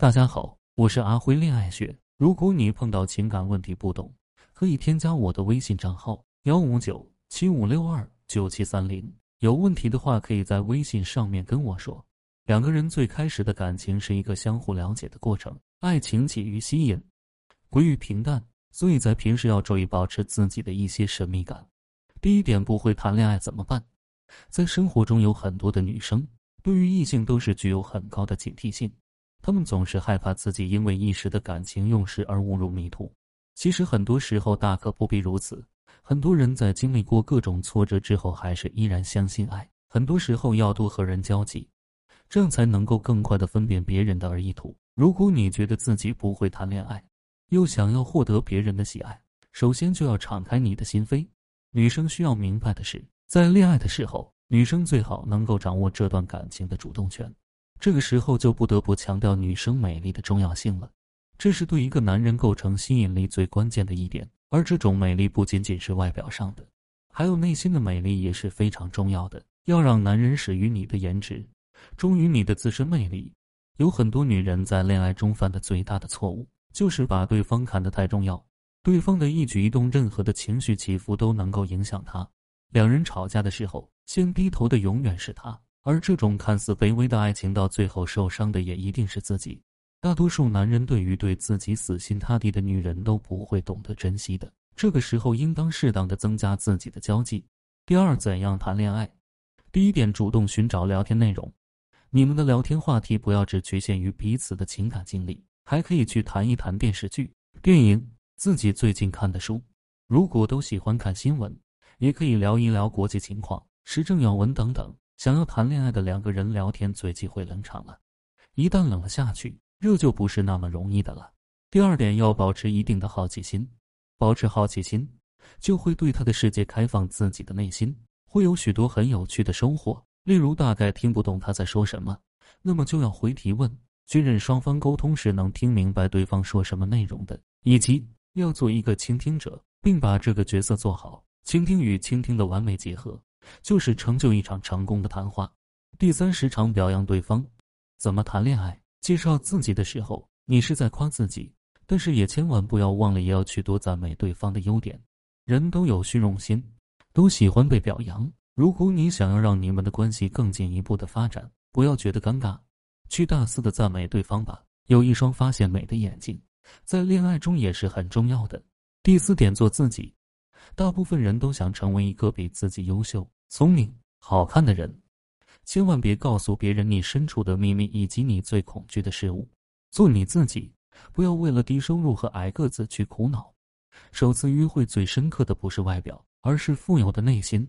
大家好，我是阿辉恋爱学。如果你碰到情感问题不懂，可以添加我的微信账号幺五九七五六二九七三零。有问题的话，可以在微信上面跟我说。两个人最开始的感情是一个相互了解的过程，爱情起于吸引，归于平淡，所以在平时要注意保持自己的一些神秘感。第一点，不会谈恋爱怎么办？在生活中有很多的女生，对于异性都是具有很高的警惕性，他们总是害怕自己因为一时的感情用事而误入迷途。其实很多时候大可不必如此。很多人在经历过各种挫折之后，还是依然相信爱。很多时候要多和人交际，这样才能够更快的分辨别人的而意图。如果你觉得自己不会谈恋爱，又想要获得别人的喜爱，首先就要敞开你的心扉。女生需要明白的是。在恋爱的时候，女生最好能够掌握这段感情的主动权。这个时候就不得不强调女生美丽的重要性了，这是对一个男人构成吸引力最关键的一点。而这种美丽不仅仅是外表上的，还有内心的美丽也是非常重要的。要让男人始于你的颜值，忠于你的自身魅力。有很多女人在恋爱中犯的最大的错误，就是把对方看得太重要，对方的一举一动、任何的情绪起伏都能够影响他。两人吵架的时候，先低头的永远是他，而这种看似卑微的爱情，到最后受伤的也一定是自己。大多数男人对于对自己死心塌地的女人都不会懂得珍惜的，这个时候应当适当的增加自己的交际。第二，怎样谈恋爱？第一点，主动寻找聊天内容，你们的聊天话题不要只局限于彼此的情感经历，还可以去谈一谈电视剧、电影，自己最近看的书。如果都喜欢看新闻。也可以聊一聊国际情况、时政要闻等等。想要谈恋爱的两个人聊天，最忌讳冷场了。一旦冷了下去，热就不是那么容易的了。第二点，要保持一定的好奇心。保持好奇心，就会对他的世界开放自己的内心，会有许多很有趣的收获。例如，大概听不懂他在说什么，那么就要回提问，确认双方沟通时能听明白对方说什么内容的，以及要做一个倾听者，并把这个角色做好。倾听与倾听的完美结合，就是成就一场成功的谈话。第三，时常表扬对方。怎么谈恋爱？介绍自己的时候，你是在夸自己，但是也千万不要忘了，也要去多赞美对方的优点。人都有虚荣心，都喜欢被表扬。如果你想要让你们的关系更进一步的发展，不要觉得尴尬，去大肆的赞美对方吧。有一双发现美的眼睛，在恋爱中也是很重要的。第四点，做自己。大部分人都想成为一个比自己优秀、聪明、好看的人，千万别告诉别人你身处的秘密以及你最恐惧的事物。做你自己，不要为了低收入和矮个子去苦恼。首次约会最深刻的不是外表，而是富有的内心。